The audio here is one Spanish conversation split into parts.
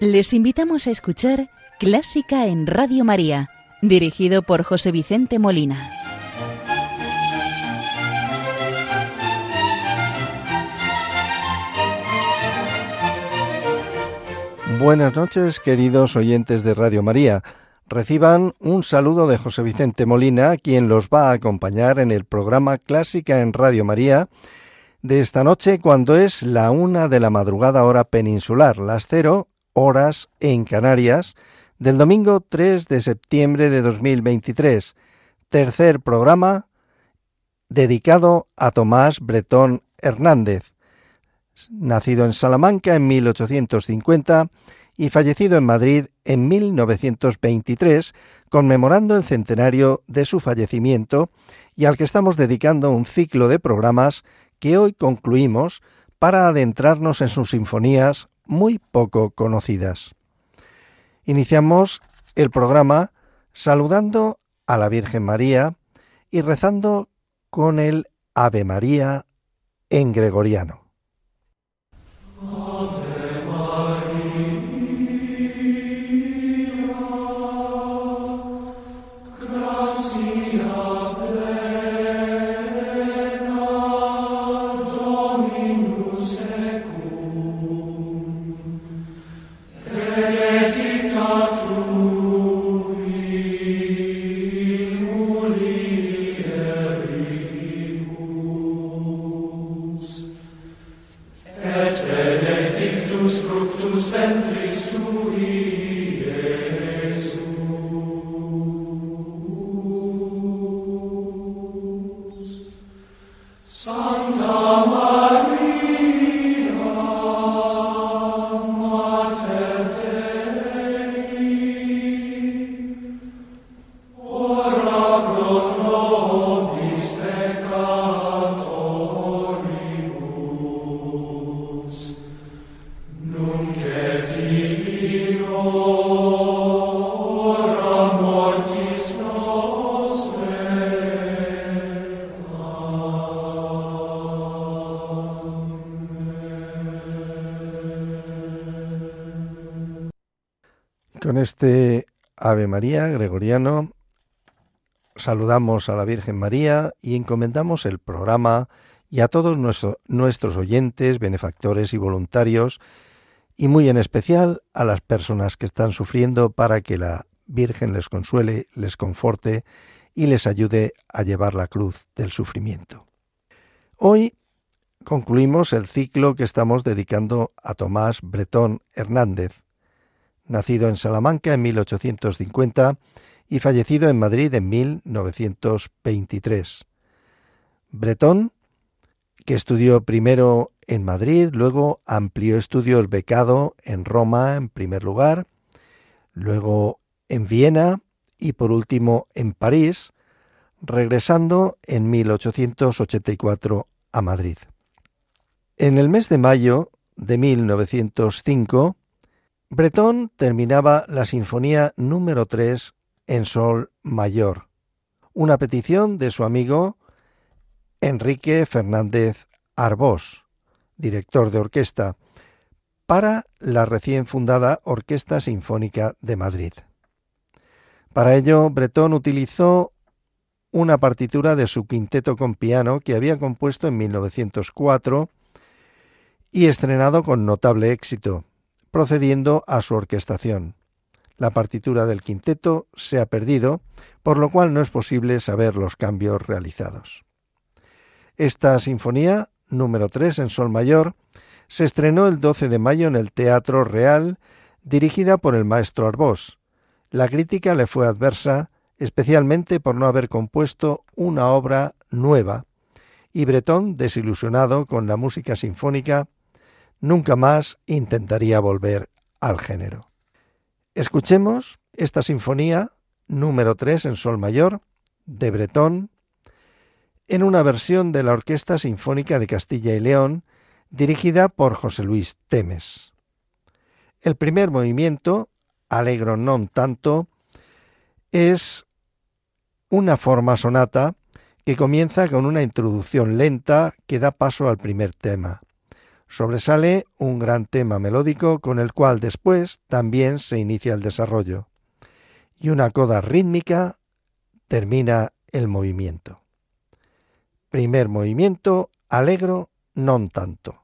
Les invitamos a escuchar Clásica en Radio María, dirigido por José Vicente Molina. Buenas noches, queridos oyentes de Radio María. Reciban un saludo de José Vicente Molina, quien los va a acompañar en el programa Clásica en Radio María de esta noche cuando es la una de la madrugada hora peninsular, las cero horas en Canarias, del domingo 3 de septiembre de 2023, tercer programa dedicado a Tomás Bretón Hernández, nacido en Salamanca en 1850 y fallecido en Madrid en 1923, conmemorando el centenario de su fallecimiento y al que estamos dedicando un ciclo de programas que hoy concluimos para adentrarnos en sus sinfonías muy poco conocidas. Iniciamos el programa saludando a la Virgen María y rezando con el Ave María en gregoriano. Ave María gregoriano saludamos a la Virgen María y encomendamos el programa y a todos nuestros oyentes, benefactores y voluntarios, y muy en especial a las personas que están sufriendo para que la Virgen les consuele, les conforte y les ayude a llevar la cruz del sufrimiento. Hoy concluimos el ciclo que estamos dedicando a Tomás Bretón Hernández, nacido en Salamanca en 1850 y fallecido en Madrid en 1923. Bretón, que estudió primero en Madrid, luego amplió estudios becado en Roma en primer lugar, luego en Viena y por último en París, regresando en 1884 a Madrid. En el mes de mayo de 1905 Bretón terminaba la sinfonía número 3 en sol mayor, una petición de su amigo Enrique Fernández Arbós, director de orquesta, para la recién fundada Orquesta Sinfónica de Madrid. Para ello, Bretón utilizó una partitura de su quinteto con piano que había compuesto en 1904 y estrenado con notable éxito, procediendo a su orquestación. La partitura del quinteto se ha perdido, por lo cual no es posible saber los cambios realizados. Esta sinfonía, número 3 en sol mayor, se estrenó el 12 de mayo en el Teatro Real, dirigida por el maestro Arbós. La crítica le fue adversa, especialmente por no haber compuesto una obra nueva, y Bretón, desilusionado con la música sinfónica, nunca más intentaría volver al género. Escuchemos esta sinfonía número 3 en sol mayor de Bretón en una versión de la Orquesta Sinfónica de Castilla y León dirigida por José Luis Temes. El primer movimiento, Alegro non tanto, es una forma sonata que comienza con una introducción lenta que da paso al primer tema. Sobresale un gran tema melódico con el cual después también se inicia el desarrollo. Y una coda rítmica termina el movimiento. Primer movimiento, alegro, non tanto.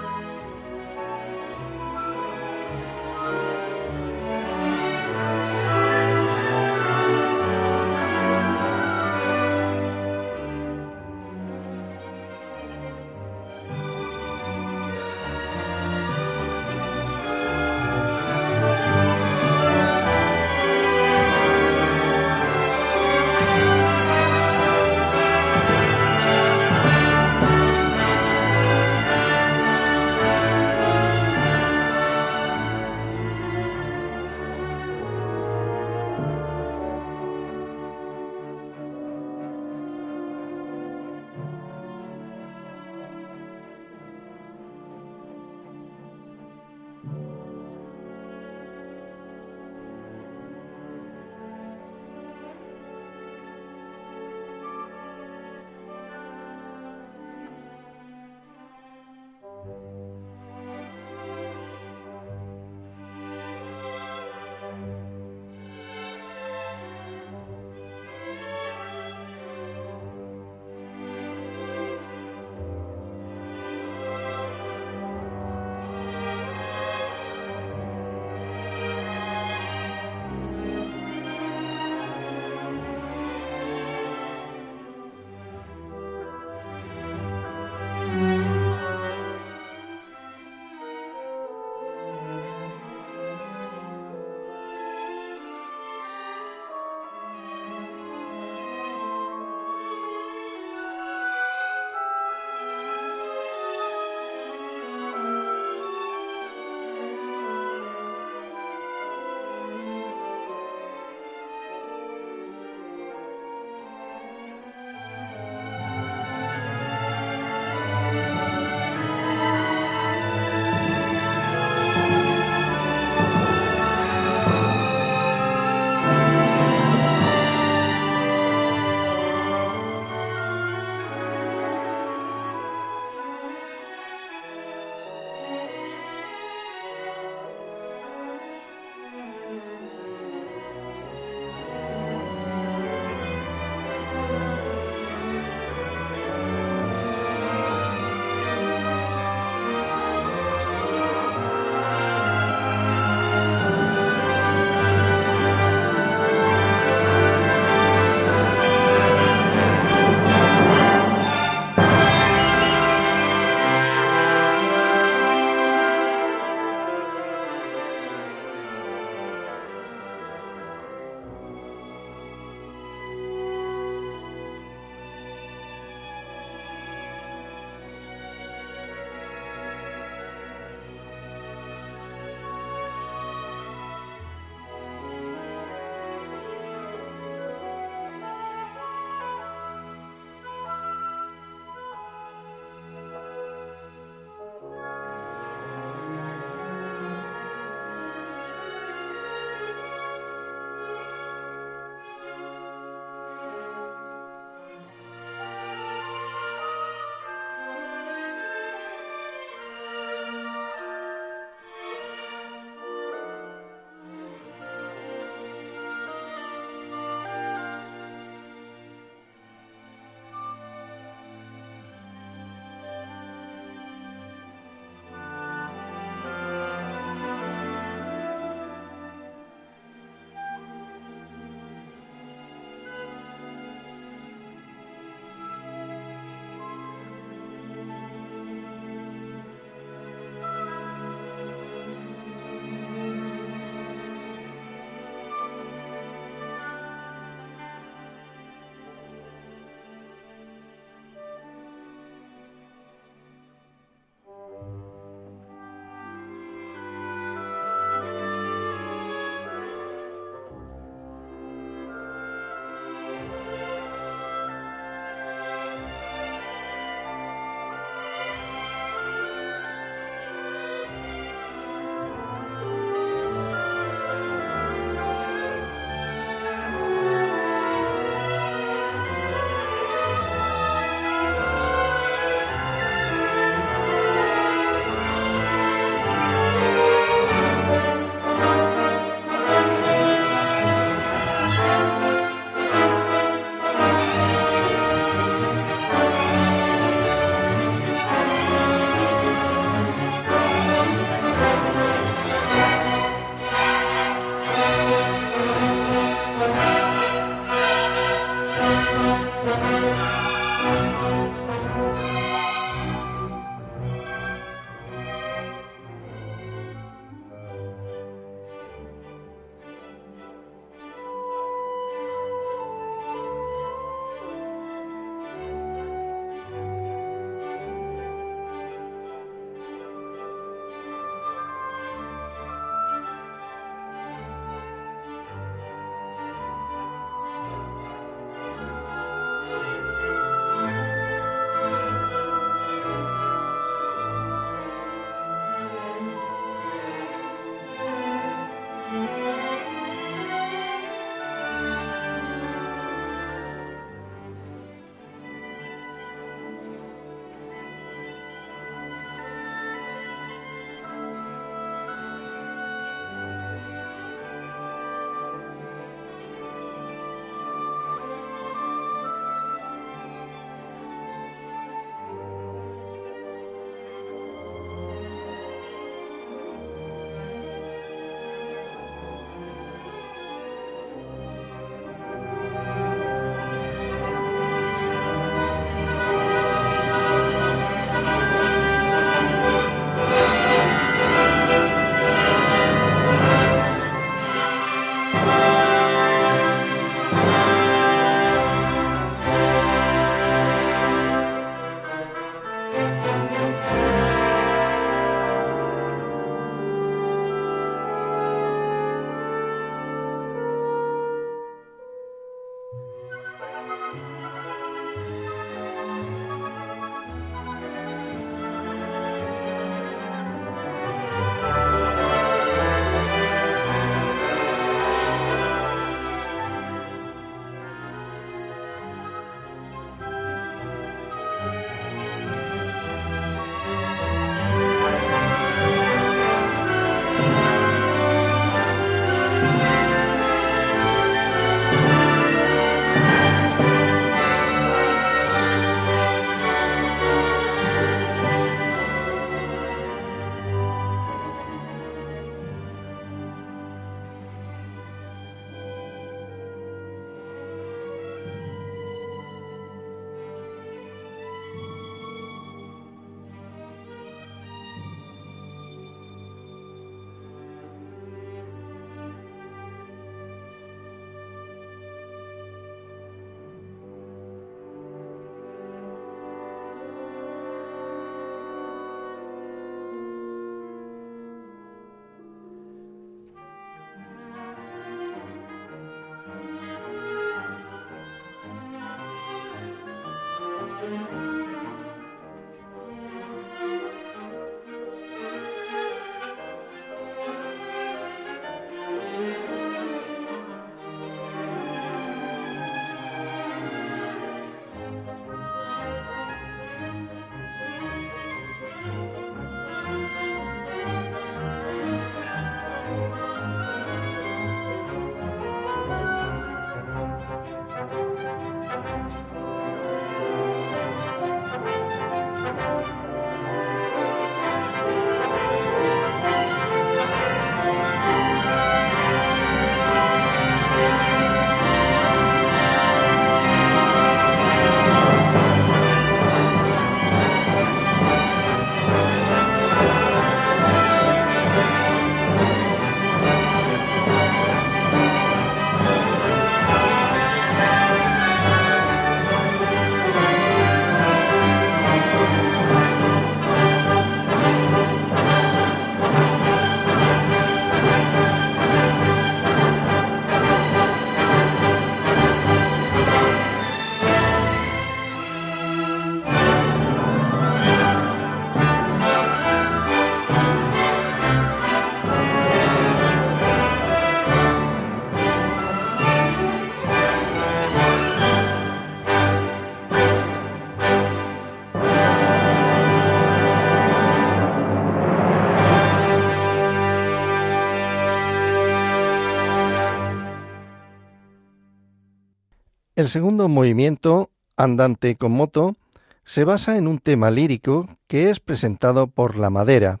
Segundo movimiento, andante con moto, se basa en un tema lírico que es presentado por la madera.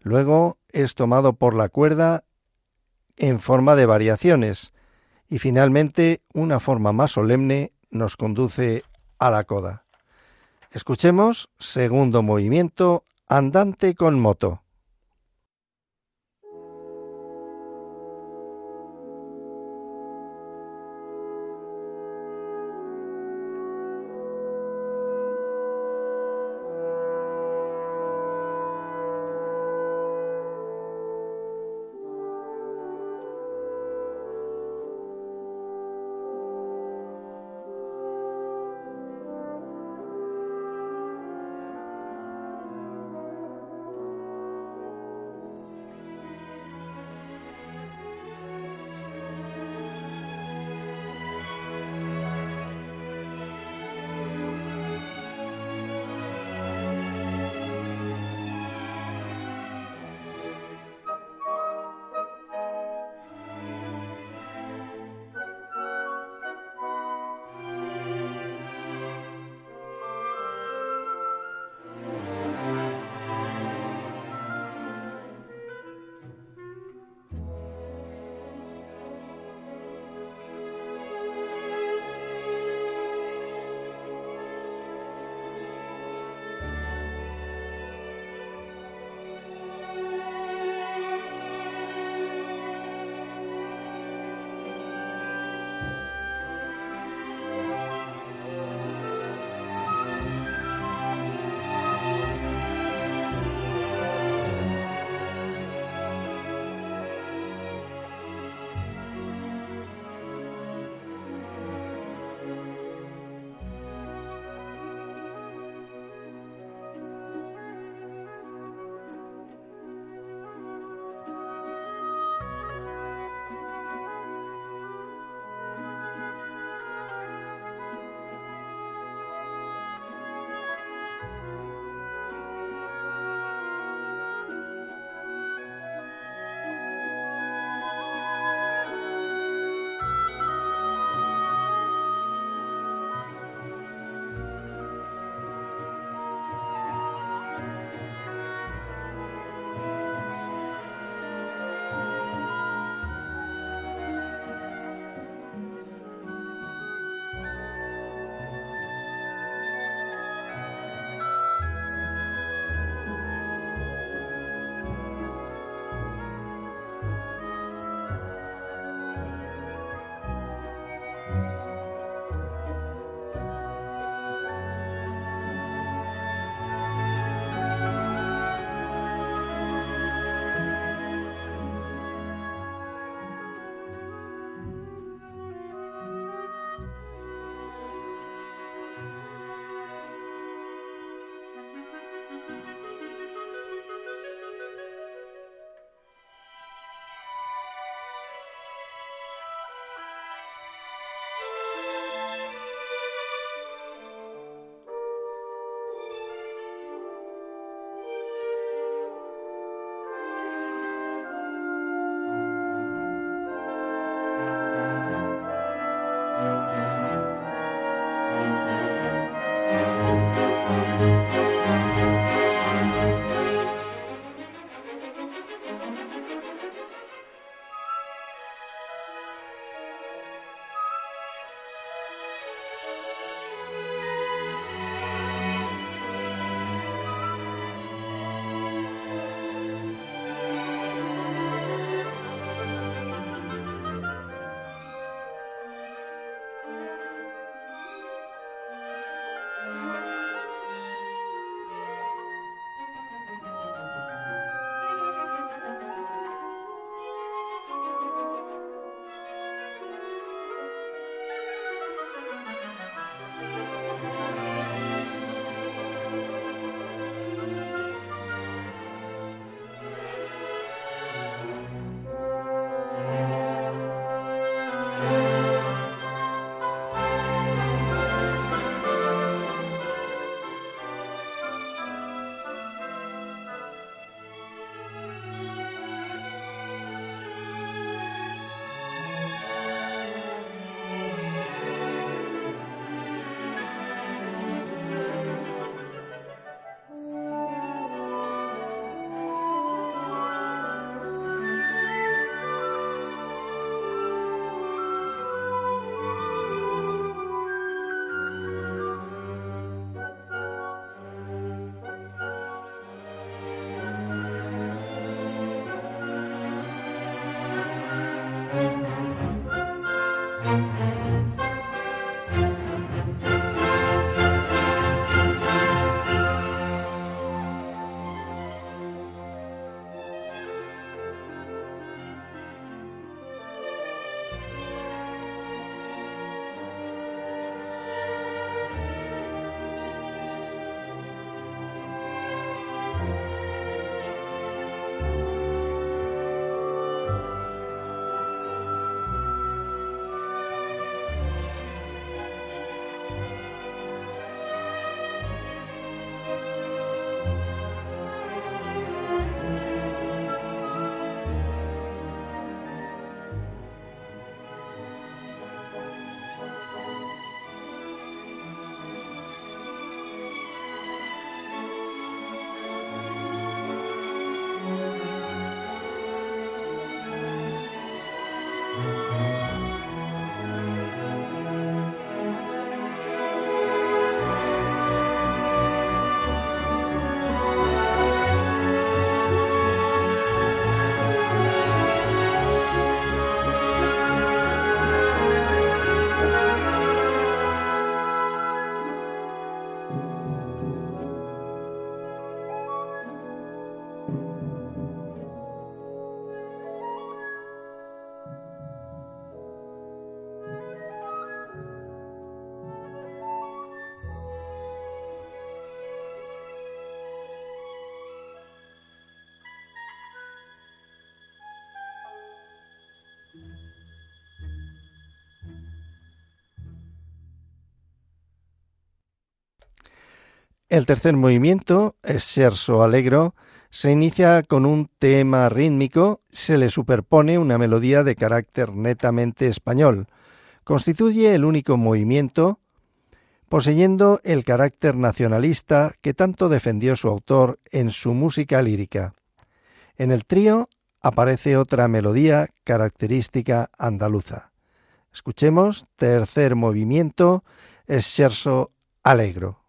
Luego es tomado por la cuerda en forma de variaciones y finalmente una forma más solemne nos conduce a la coda. Escuchemos segundo movimiento andante con moto. El tercer movimiento, el scherzo allegro, se inicia con un tema rítmico, se le superpone una melodía de carácter netamente español. Constituye el único movimiento poseyendo el carácter nacionalista que tanto defendió su autor en su música lírica. En el trío aparece otra melodía característica andaluza. Escuchemos tercer movimiento, Scherzo Allegro.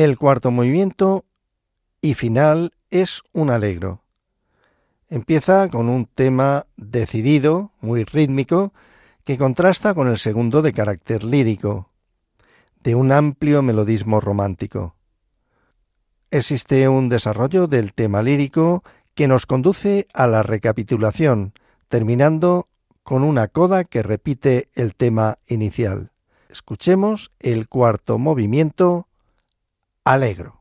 El cuarto movimiento y final es un alegro. Empieza con un tema decidido, muy rítmico, que contrasta con el segundo de carácter lírico, de un amplio melodismo romántico. Existe un desarrollo del tema lírico que nos conduce a la recapitulación, terminando con una coda que repite el tema inicial. Escuchemos el cuarto movimiento, Alegro.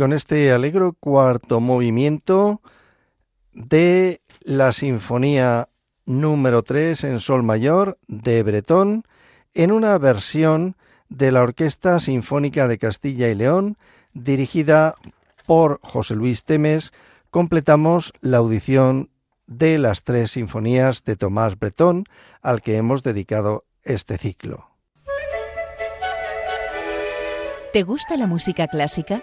Con este alegro cuarto movimiento de la Sinfonía número 3 en Sol Mayor de Bretón en una versión de la Orquesta Sinfónica de Castilla y León dirigida por José Luis Temes, completamos la audición de las tres sinfonías de Tomás Bretón al que hemos dedicado este ciclo. ¿Te gusta la música clásica?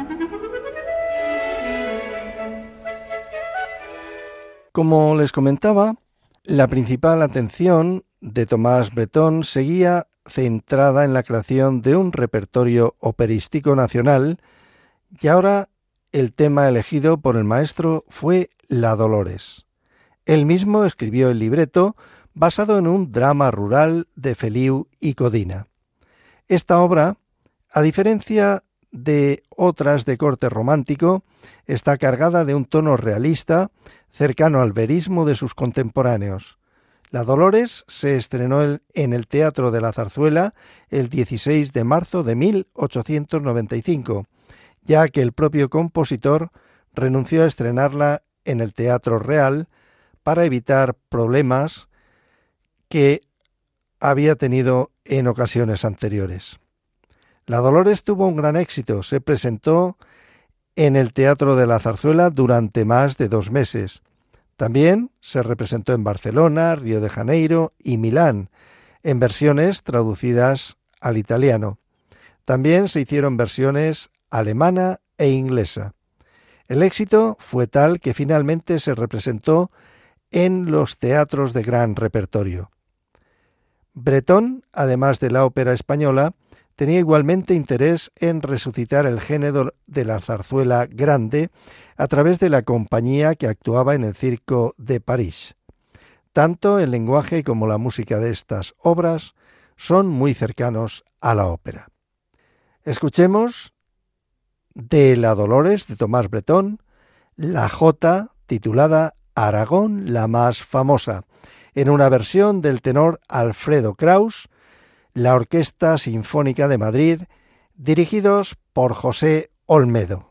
Como les comentaba, la principal atención de Tomás Bretón seguía centrada en la creación de un repertorio operístico nacional y ahora el tema elegido por el maestro fue La Dolores. Él mismo escribió el libreto basado en un drama rural de Feliu y Codina. Esta obra, a diferencia de otras de corte romántico, está cargada de un tono realista cercano al verismo de sus contemporáneos. La Dolores se estrenó en el Teatro de la Zarzuela el 16 de marzo de 1895, ya que el propio compositor renunció a estrenarla en el Teatro Real para evitar problemas que había tenido en ocasiones anteriores. La Dolores tuvo un gran éxito, se presentó en el Teatro de la Zarzuela durante más de dos meses. También se representó en Barcelona, Río de Janeiro y Milán, en versiones traducidas al italiano. También se hicieron versiones alemana e inglesa. El éxito fue tal que finalmente se representó en los teatros de gran repertorio. Bretón, además de la ópera española, tenía igualmente interés en resucitar el género de la zarzuela grande a través de la compañía que actuaba en el Circo de París. Tanto el lenguaje como la música de estas obras son muy cercanos a la ópera. Escuchemos de La Dolores de Tomás Bretón, la Jota titulada Aragón la más famosa, en una versión del tenor Alfredo Kraus, la Orquesta Sinfónica de Madrid, dirigidos por José Olmedo.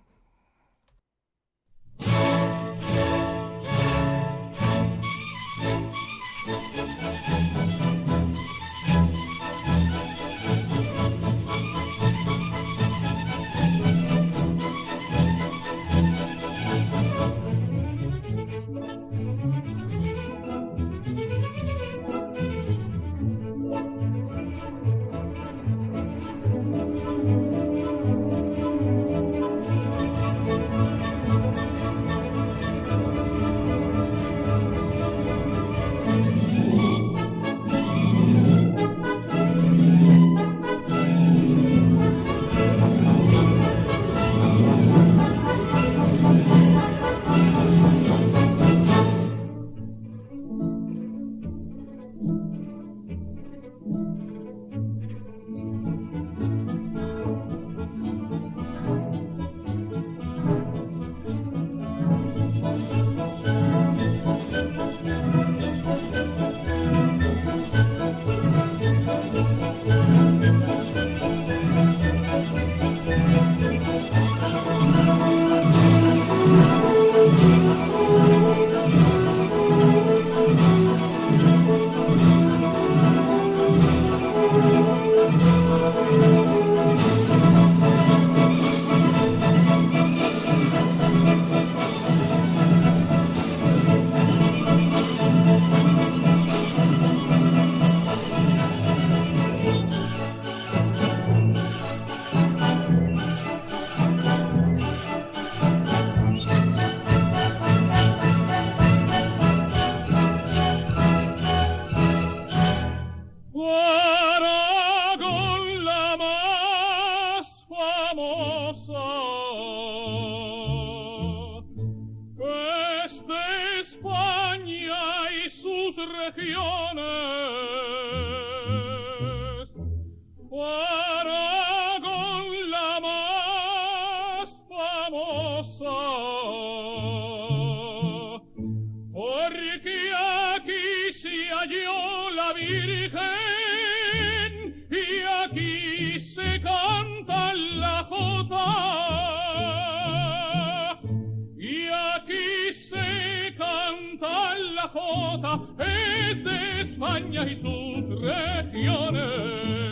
Es de España y sus regiones.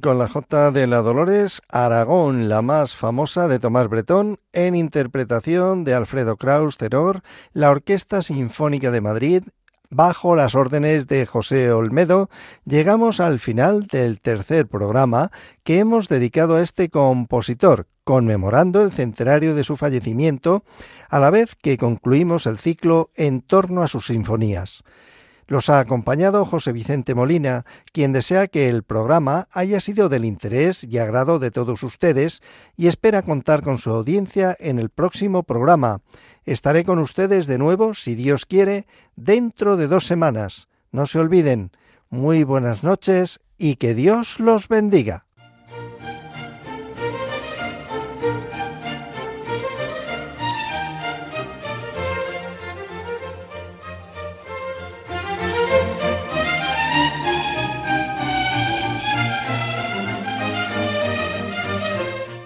Con la J de la Dolores, Aragón, la más famosa de Tomás Bretón, en interpretación de Alfredo Kraus Terror, la Orquesta Sinfónica de Madrid, bajo las órdenes de José Olmedo, llegamos al final del tercer programa que hemos dedicado a este compositor, conmemorando el centenario de su fallecimiento, a la vez que concluimos el ciclo en torno a sus sinfonías. Los ha acompañado José Vicente Molina, quien desea que el programa haya sido del interés y agrado de todos ustedes y espera contar con su audiencia en el próximo programa. Estaré con ustedes de nuevo, si Dios quiere, dentro de dos semanas. No se olviden. Muy buenas noches y que Dios los bendiga.